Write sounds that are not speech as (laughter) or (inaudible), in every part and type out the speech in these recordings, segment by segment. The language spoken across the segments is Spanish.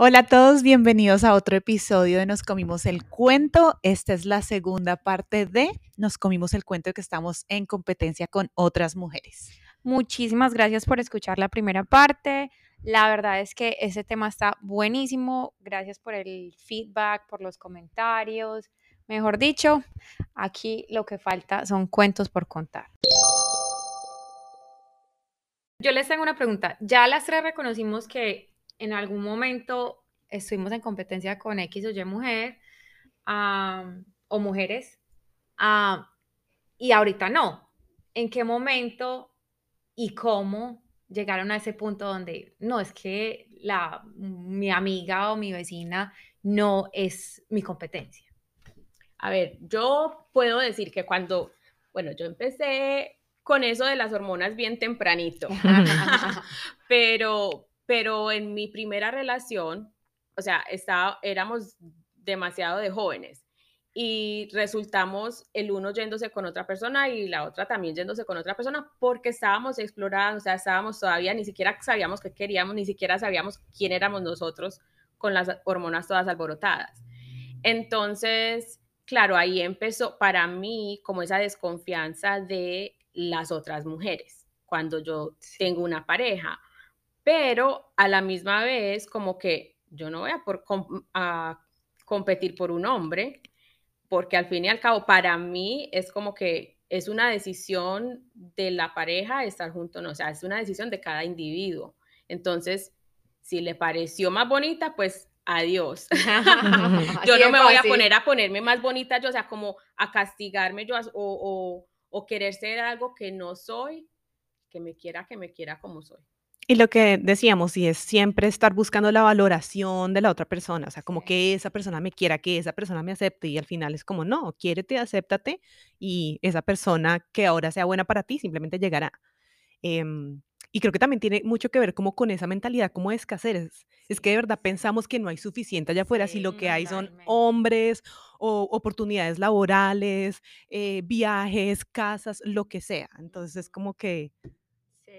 Hola a todos, bienvenidos a otro episodio de Nos Comimos el Cuento. Esta es la segunda parte de Nos Comimos el Cuento que estamos en competencia con otras mujeres. Muchísimas gracias por escuchar la primera parte. La verdad es que ese tema está buenísimo. Gracias por el feedback, por los comentarios. Mejor dicho, aquí lo que falta son cuentos por contar. Yo les tengo una pregunta. Ya las tres reconocimos que en algún momento estuvimos en competencia con X o Y mujer o mujeres y ahorita no. ¿En qué momento y cómo llegaron a ese punto donde no es que la, mi amiga o mi vecina no es mi competencia? A ver, yo puedo decir que cuando, bueno, yo empecé con eso de las hormonas bien tempranito, (laughs) (laughs) pero, pero en mi primera relación, o sea, estaba, éramos demasiado de jóvenes y resultamos el uno yéndose con otra persona y la otra también yéndose con otra persona porque estábamos explorando, o sea, estábamos todavía, ni siquiera sabíamos qué queríamos, ni siquiera sabíamos quién éramos nosotros con las hormonas todas alborotadas. Entonces, claro, ahí empezó para mí como esa desconfianza de las otras mujeres cuando yo tengo una pareja pero a la misma vez como que yo no voy a, por, a competir por un hombre, porque al fin y al cabo para mí es como que es una decisión de la pareja estar junto o no, o sea, es una decisión de cada individuo. Entonces, si le pareció más bonita, pues adiós. (laughs) (laughs) yo no me voy a poner a ponerme más bonita yo, o sea, como a castigarme yo o, o, o querer ser algo que no soy, que me quiera, que me quiera como soy. Y lo que decíamos, y es siempre estar buscando la valoración de la otra persona, o sea, como que esa persona me quiera, que esa persona me acepte, y al final es como, no, quiérete, acéptate, y esa persona que ahora sea buena para ti simplemente llegará. Em, y creo que también tiene mucho que ver como con esa mentalidad como de escasez. Es que de verdad pensamos que no hay suficiente allá afuera, si lo que hay son hombres o oportunidades laborales, eh, viajes, casas, lo que sea. Entonces es como que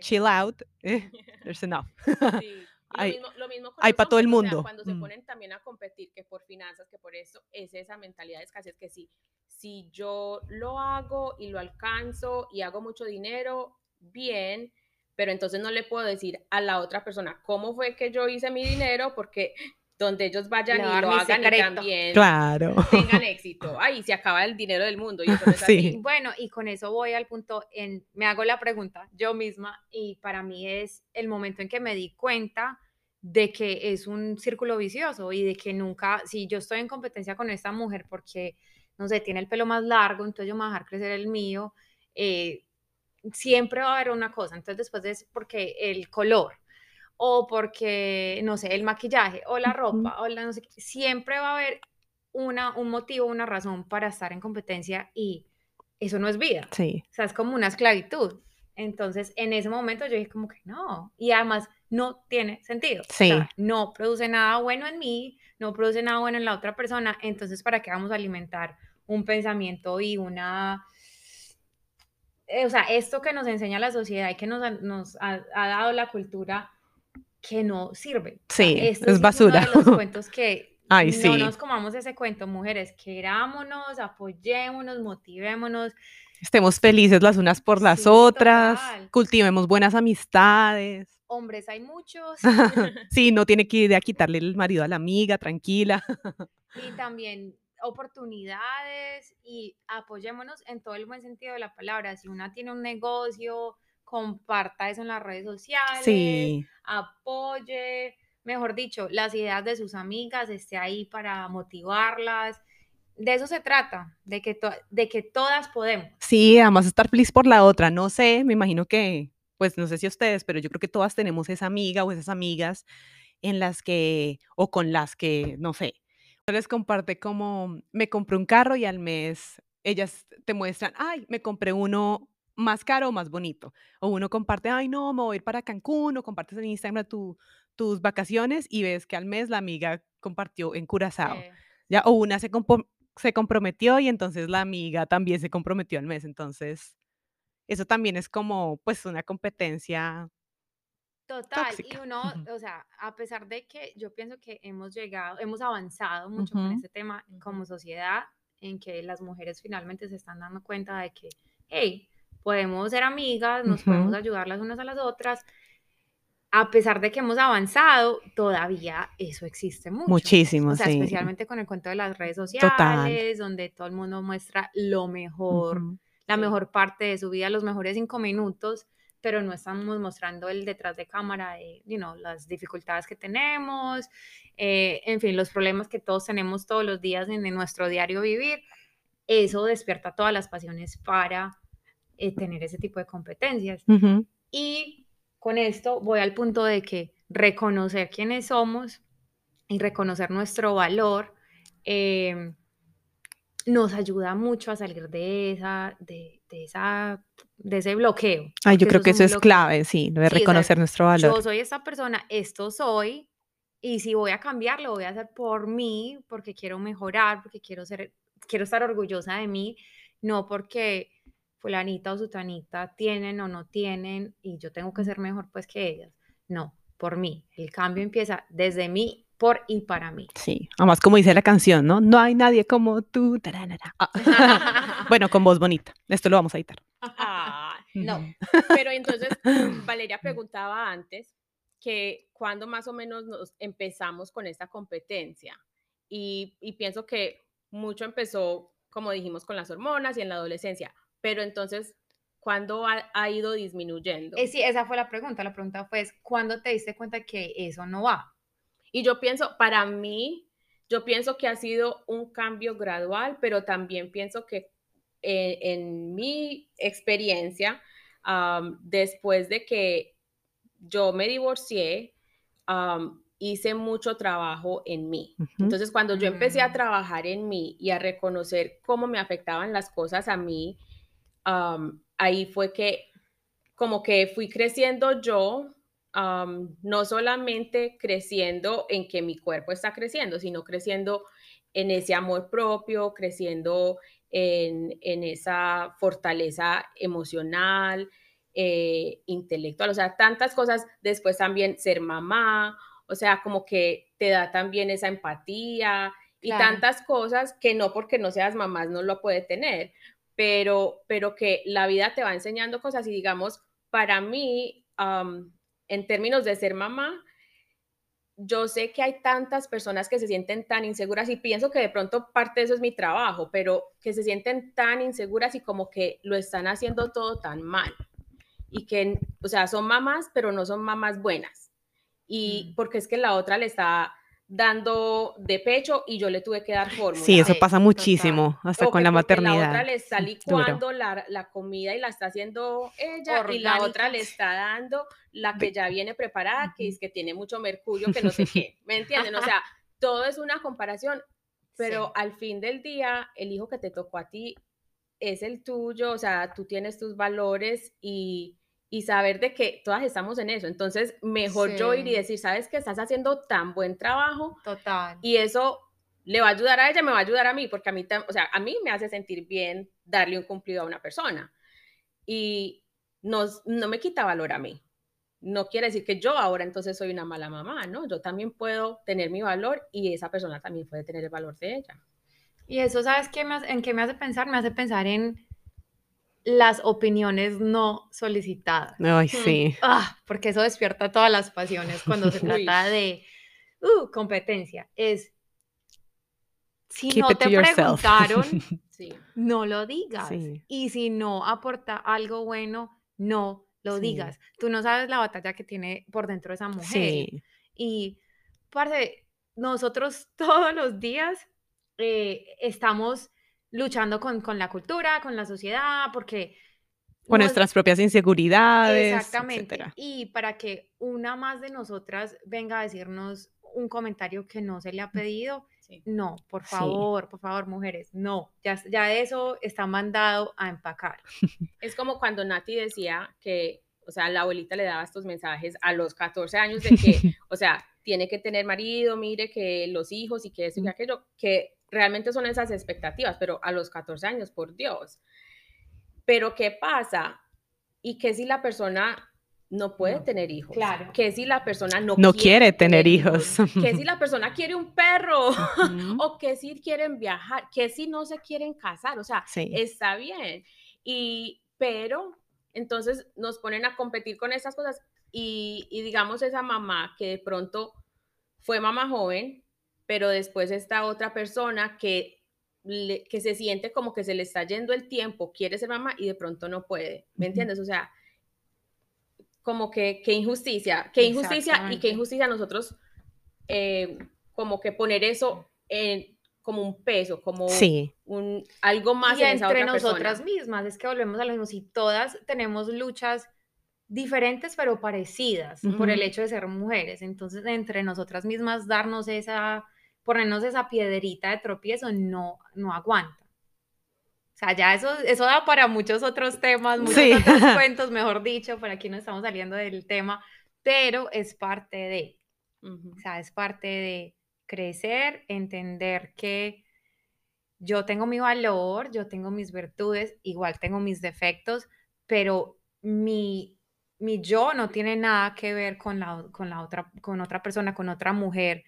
chill out, eh, (laughs) there's enough. (laughs) hay, lo mismo, hay para todo el mundo. cuando se mm. ponen también a competir, que por finanzas, que por eso es esa mentalidad de escasez, que si, si yo lo hago y lo alcanzo y hago mucho dinero, bien, pero entonces no le puedo decir a la otra persona cómo fue que yo hice mi dinero porque donde ellos vayan y lo hagan y también claro. tengan (laughs) éxito. Ahí se acaba el dinero del mundo. Y sí. Bueno, y con eso voy al punto, en, me hago la pregunta yo misma y para mí es el momento en que me di cuenta de que es un círculo vicioso y de que nunca, si yo estoy en competencia con esta mujer porque, no sé, tiene el pelo más largo, entonces yo me voy a dejar crecer el mío, eh, siempre va a haber una cosa. Entonces después es porque el color, o porque, no sé, el maquillaje o la ropa o la no sé siempre va a haber una, un motivo, una razón para estar en competencia y eso no es vida. Sí. O sea, es como una esclavitud. Entonces, en ese momento yo dije como que no, y además no tiene sentido. Sí. no produce nada bueno en mí, no produce nada bueno en la otra persona, entonces, ¿para qué vamos a alimentar un pensamiento y una... Eh, o sea, esto que nos enseña la sociedad y que nos, nos ha, ha dado la cultura que no sirve. Sí, es basura. Uno de los (laughs) cuentos que no nos comamos ese cuento, mujeres, querámonos, apoyémonos, motivémonos. Estemos felices las unas por las otras, cultivemos buenas amistades. Hombres hay muchos. (laughs) (laughs) sí, no tiene que ir a quitarle el marido a la amiga, tranquila. y también oportunidades y apoyémonos en todo el buen sentido de la palabra. Si una tiene un negocio, comparta eso en las redes sociales, sí. apoye, mejor dicho, las ideas de sus amigas, esté ahí para motivarlas. De eso se trata, de que, de que todas podemos. Sí, además estar feliz por la otra. No sé, me imagino que, pues no sé si ustedes, pero yo creo que todas tenemos esa amiga o esas amigas en las que, o con las que, no sé, les comparte como, me compré un carro y al mes ellas te muestran, ay, me compré uno más caro o más bonito. O uno comparte, ay, no, me voy a ir para Cancún, o compartes en Instagram tus vacaciones y ves que al mes la amiga compartió en Curazao. ¿ya? O una se, se comprometió y entonces la amiga también se comprometió al mes. Entonces, eso también es como, pues, una competencia Total, y uno, o sea, a pesar de que yo pienso que hemos llegado, hemos avanzado mucho con este tema como sociedad, en que las mujeres finalmente se están dando cuenta de que, hey, podemos ser amigas, nos podemos ayudar las unas a las otras. A pesar de que hemos avanzado, todavía eso existe mucho. Muchísimo, o sea, especialmente con el cuento de las redes sociales, donde todo el mundo muestra lo mejor, la mejor parte de su vida, los mejores cinco minutos pero no estamos mostrando el detrás de cámara de, you know, las dificultades que tenemos, eh, en fin, los problemas que todos tenemos todos los días en, nuestro diario vivir. Eso despierta todas las pasiones para eh, tener ese tipo de competencias. Y con esto voy al punto de que reconocer quiénes somos y reconocer nuestro valor eh, nos ayuda mucho a salir de esa, de, de esa de ese bloqueo. Ay, yo creo que eso es clave, sí, de reconocer nuestro valor. Yo soy esta persona, esto soy, y si voy a cambiar, lo voy a hacer por mí, porque quiero mejorar, porque quiero ser, quiero estar orgullosa de mí, no porque fulanita o sutanita tienen o no tienen y yo tengo que ser mejor pues que ellas. No, por mí. El cambio empieza desde mí, por y para mí. Sí, además como dice la canción, ¿no? No hay nadie como tú. Ah. (laughs) bueno, con voz bonita. Esto lo vamos a editar. Ah, no. Pero entonces, (laughs) Valeria preguntaba antes que cuando más o menos nos empezamos con esta competencia. Y, pienso que mucho empezó, como dijimos, con las hormonas y en la adolescencia. Pero entonces, ¿cuándo ha, ido disminuyendo? Eh, sí, esa fue la pregunta. La pregunta fue, ¿cuándo te diste cuenta que eso no va? Y yo pienso, para mí, yo pienso que ha sido un cambio gradual, pero también pienso que eh, en mi experiencia, después de que yo me divorcié, hice mucho trabajo en mí. Entonces, cuando yo empecé a mm. trabajar en mí y a reconocer cómo me afectaban las cosas a mí, ahí fue que como que fui creciendo yo, no solamente creciendo en que mi cuerpo está creciendo, sino creciendo en ese amor propio, creciendo en, esa fortaleza emocional, eh, intelectual, o sea, tantas cosas. Después también ser mamá, o sea, como que te da también esa empatía y tantas cosas que no porque no seas mamá no lo puede tener, pero, pero que la vida te va enseñando cosas y digamos, para mí, en términos de ser mamá, yo sé que hay tantas personas que se sienten tan inseguras y pienso que de pronto parte de eso es mi trabajo, pero que se sienten tan inseguras y como que lo están haciendo todo tan mal. Y que, o sea, son mamás, pero no son mamás buenas. Y mm. porque es que la otra le está dando de pecho y yo le tuve que dar fórmula. Sí, eso pasa muchísimo, hasta con la maternidad. La otra le está licuando (laughs) la, la, comida y la está haciendo ella y la otra le está dando la que ya viene preparada, que es que tiene mucho mercurio, que no sé qué, (laughs) ¿me entienden? O sea, todo es una comparación, pero al fin del día, el hijo que te tocó a ti es el tuyo, o sea, tú tienes tus valores y y saber de que todas estamos en eso. Entonces, mejor yo ir y decir, sabes que estás haciendo tan buen trabajo. Total. Y eso le va a ayudar a ella, me va a ayudar a mí, porque a mí, o sea, a mí me hace sentir bien darle un cumplido a una persona. Y no, no me quita valor a mí. No quiere decir que yo ahora entonces soy una mala mamá, ¿no? Yo también puedo tener mi valor y esa persona también puede tener el valor de ella. Y eso, ¿sabes qué me en qué me hace pensar? Me hace pensar en las opiniones no solicitadas. Ay, sí. Ah, porque eso despierta todas las pasiones cuando se (laughs) trata de uh, competencia. Es, si no te preguntaron, (laughs) no lo digas. Y si no aporta algo bueno, no lo digas. Tú no sabes la batalla que tiene por dentro esa mujer. Y, parce, nosotros (laughs) todos los días eh, estamos luchando con, con la cultura, con la sociedad, porque... Con nuestras propias inseguridades. Exactamente. Y para que una más de nosotras venga a decirnos un comentario que no se le ha pedido, no, por favor, por favor, mujeres, no, ya, ya eso está mandado a empacar. (laughs) Es como cuando Nati decía que, o sea, la abuelita le daba estos mensajes a los 14 años de que, (laughs) o sea, tiene que tener marido, mire que los hijos y que eso y aquello, que realmente son esas expectativas, pero a los 14 años, por Dios. Pero ¿qué pasa? Y que si la persona no puede No. tener hijos. Claro. Que si la persona no, No quiere tener hijos. Que si la persona quiere un perro. (laughs) O que si quieren viajar. Que si no se quieren casar. O sea, Sí. está bien. Y, pero, entonces nos ponen a competir con esas cosas. Y, y digamos, esa mamá que de pronto fue mamá joven, pero después está otra persona que, le- que se siente como que se le está yendo el tiempo, quiere ser mamá y de pronto no puede. ¿Me entiendes? O sea, como que, qué injusticia, qué injusticia y qué injusticia nosotros eh, como que poner eso en, como un peso, como Sí. un, algo más y en esa entre otra nosotras persona. mismas, es que volvemos a lo mismo, si todas tenemos luchas diferentes pero parecidas por el hecho de ser mujeres, entonces entre nosotras mismas darnos esa, ponernos esa piedrita de tropiezo no, no aguanta. O sea, ya eso, eso da para muchos otros temas, muchos Sí. otros (laughs) cuentos, mejor dicho, por aquí no estamos saliendo del tema, pero es parte de, o sea, es parte de crecer, entender que yo tengo mi valor, yo tengo mis virtudes, igual tengo mis defectos, pero mi, mi yo no tiene nada que ver con la, con la otra, con otra persona, con otra mujer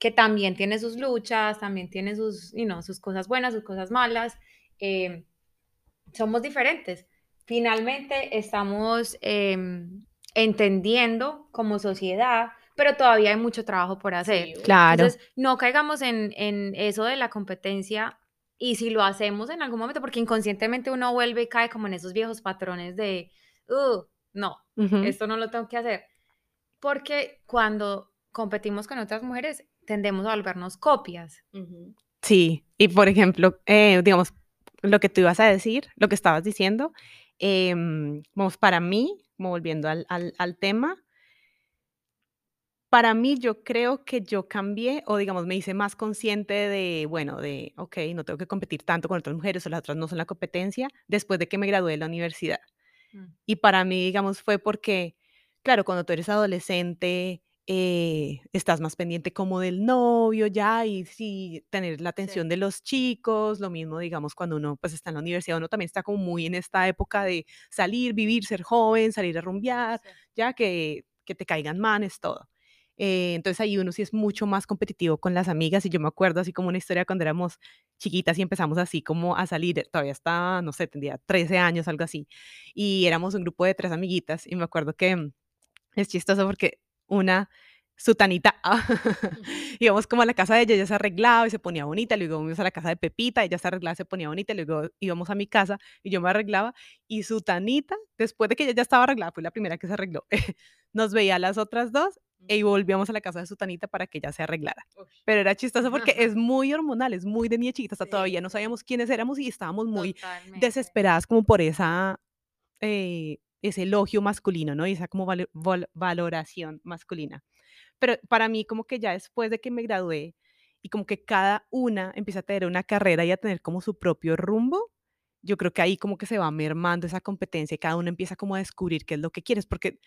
que también tiene sus luchas, también tiene sus, you know, sus cosas buenas, sus cosas malas. eh, somos diferentes. Finalmente estamos em, entendiendo como sociedad, pero todavía hay mucho trabajo por hacer. Sí, Claro. Entonces, no caigamos en, en eso de la competencia y si lo hacemos en algún momento, porque inconscientemente uno vuelve y cae como en esos viejos patrones de, "Uh, no, esto no lo tengo que hacer. Porque cuando competimos con otras mujeres, tendemos a volvernos copias. Sí, y por ejemplo, eh, digamos, lo que tú ibas a decir, lo que estabas diciendo, em, vamos, para mí, como volviendo al, al- al tema, para mí yo creo que yo cambié o digamos me hice más consciente de, bueno, de, ok, no tengo que competir tanto con otras mujeres o las otras no son la competencia después de que me gradué de la universidad. Mm. Y para mí, digamos, fue porque, claro, cuando tú eres adolescente, eh, estás más pendiente como del novio ya y sí, tener la atención de los chicos, lo mismo, digamos, cuando uno pues está en la universidad, uno también está como muy en esta época de salir, vivir, ser joven, salir a rumbear, ya que, que te caigan manes, todo. Eh, entonces ahí uno sí es mucho más competitivo con las amigas y yo me acuerdo así como una historia cuando éramos chiquitas y empezamos así como a salir, eh, todavía estaba, no sé, tendría 13 años, algo así, y éramos un grupo de tres amiguitas y me acuerdo que mm, es chistoso porque una, su tanita, (laughs) íbamos como a la casa de ella, ella se arreglaba y se ponía bonita, luego íbamos a la casa de Pepita, ella se arreglaba, se ponía bonita, luego íbamos a mi casa y yo me arreglaba y su tanita, después de que ella ya estaba arreglada, fue la primera que se arregló, (laughs) nos veía a las otras dos y volvíamos a la casa de su tanita para que ella se arreglara. Pero era chistoso porque (laughs) es muy hormonal, es muy de niña chiquita, hasta Sí, todavía no sabíamos quiénes éramos y estábamos muy Totalmente. desesperadas como por esa, eh, ese elogio masculino, ¿no? Y esa como valoración masculina. Pero para mí como que ya después de que me gradué y como que cada una empieza a tener una carrera y a tener como su propio rumbo, yo creo que ahí como que se va mermando esa competencia y cada uno empieza como a descubrir qué es lo que quieres, porque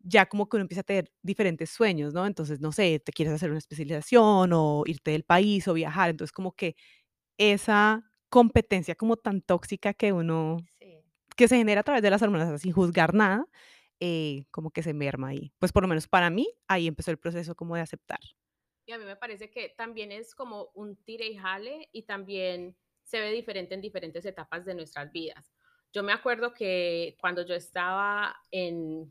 ya como que uno empieza a tener diferentes sueños, ¿no? Entonces, no sé, te quieres hacer una especialización o irte del país o viajar, entonces como que esa competencia como tan tóxica que uno. Que se genera a través de las hormonas sin juzgar nada, eh, como que se merma ahí. Pues por lo menos para mí, ahí empezó el proceso como de aceptar. Y a mí me parece que también es como un tire y jale y también se ve diferente en diferentes etapas de nuestras vidas. Yo me acuerdo que cuando yo estaba en,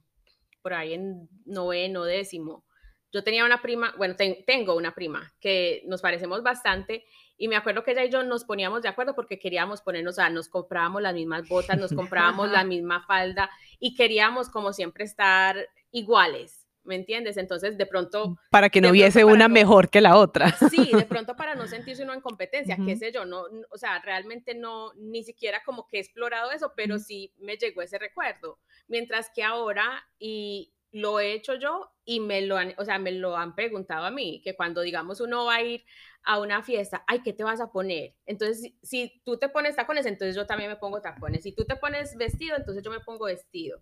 por ahí en noveno, décimo, yo tenía una prima, bueno, ten- tengo una prima que nos parecemos bastante y me acuerdo que ella y yo nos poníamos de acuerdo porque queríamos ponernos, o sea, nos comprábamos las mismas botas, nos comprábamos la (laughs) misma falda y queríamos como siempre estar iguales, ¿me entiendes? Entonces, de pronto Para que no hubiese una no- mejor que la otra. Sí, de pronto para no (laughs) sentirse uno en competencia, qué Ujú. sé yo, no, o sea, realmente no, ni siquiera como que he explorado eso, pero Ujú. sí me llegó ese recuerdo. Mientras que ahora, y lo he hecho yo, y me lo han, o sea, me lo han preguntado a mí, que cuando digamos uno va a ir a una fiesta, ay, ¿qué te vas a poner? Entonces, si, tú te pones tacones, entonces yo también me pongo tacones. Si tú te pones vestido, entonces yo me pongo vestido.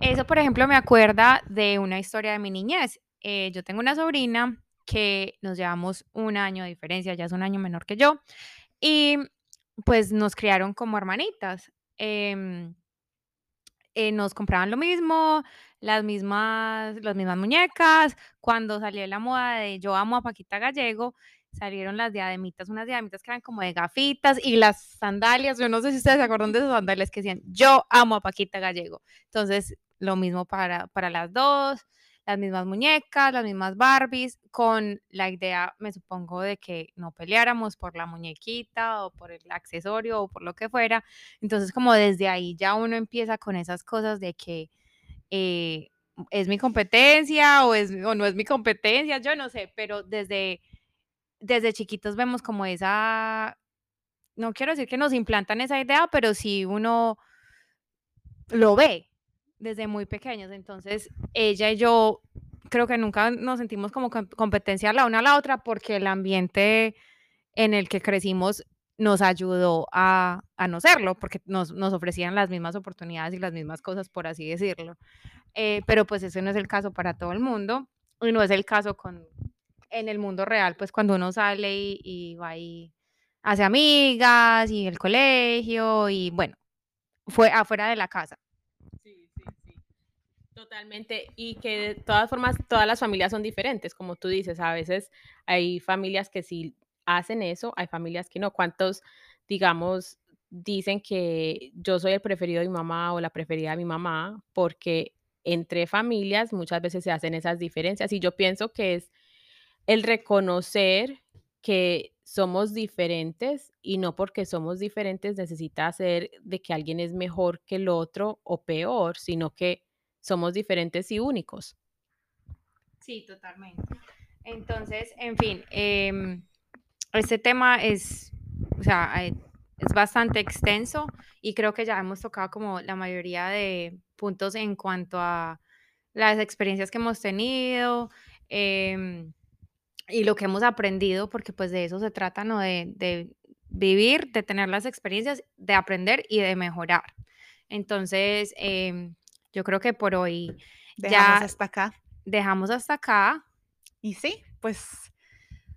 Eso, por ejemplo, me acuerda de una historia de mi niñez. Eh, yo tengo una sobrina que nos llevamos un año de diferencia, ya es un año menor que yo, y pues nos criaron como hermanitas. Em, eh, nos compraban lo mismo, las mismas, las mismas muñecas. Cuando salió la moda de Yo amo a Paquita Gallego, salieron las diademitas, unas diademitas que eran como de gafitas y las sandalias. Yo no sé si ustedes se acuerdan de esas sandalias que decían Yo amo a Paquita Gallego. Entonces, lo mismo para, para las dos las mismas muñecas, las mismas Barbies, con la idea, me supongo, de que no peleáramos por la muñequita o por el accesorio o por lo que fuera. Entonces, como desde ahí ya uno empieza con esas cosas de que eh, es mi competencia o, o no es mi competencia, yo no sé, pero desde, desde chiquitos vemos como esa, no quiero decir que nos implantan esa idea, pero sí uno lo ve, desde muy pequeños. Entonces, ella y yo creo que nunca nos sentimos como competencia la una a la otra porque el ambiente en el que crecimos nos ayudó a, a no serlo, porque nos, nos, ofrecían las mismas oportunidades y las mismas cosas, por así decirlo. Eh, pero pues ese no es el caso para todo el mundo y no es el caso con, en el mundo real, pues cuando uno sale y, y va y hace amigas y el colegio y bueno, fue afuera de la casa. Totalmente, y que de todas formas todas las familias son diferentes, como tú dices, a veces hay familias que sí hacen eso, hay familias que no. ¿Cuántos, digamos, dicen que yo soy el preferido de mi mamá o la preferida de mi mamá? Porque entre familias muchas veces se hacen esas diferencias y yo pienso que es el reconocer que somos diferentes y no porque somos diferentes necesita hacer de que alguien es mejor que el otro o peor, sino que somos diferentes y únicos. Sí, totalmente. Entonces, en fin, em, este tema es, o sea, es bastante extenso y creo que ya hemos tocado como la mayoría de puntos en cuanto a las experiencias que hemos tenido em, y lo que hemos aprendido, porque pues de eso se trata, ¿no? De, de vivir, de tener las experiencias, de aprender y de mejorar. Entonces, eh, yo creo que por hoy dejamos hasta acá. Dejamos hasta acá. Y sí, pues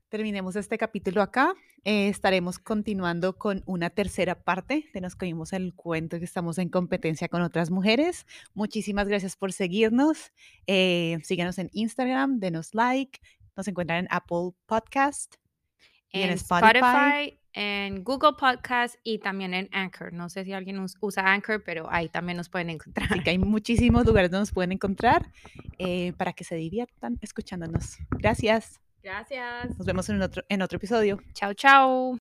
terminemos este capítulo acá. Eh, estaremos continuando con una tercera parte de Nos Comimos el Cuento que estamos en competencia con otras mujeres. Muchísimas gracias por seguirnos. Eh, síganos en Instagram, denos like. Nos encuentran en Apple Podcast y en, Spotify en Google Podcast y también en Anchor. No sé si alguien usa Anchor, pero ahí también nos pueden encontrar. Así que hay muchísimos lugares donde nos pueden encontrar eh, para que se diviertan escuchándonos. Gracias. Gracias. Nos vemos en otro, en otro episodio. Chao, chao.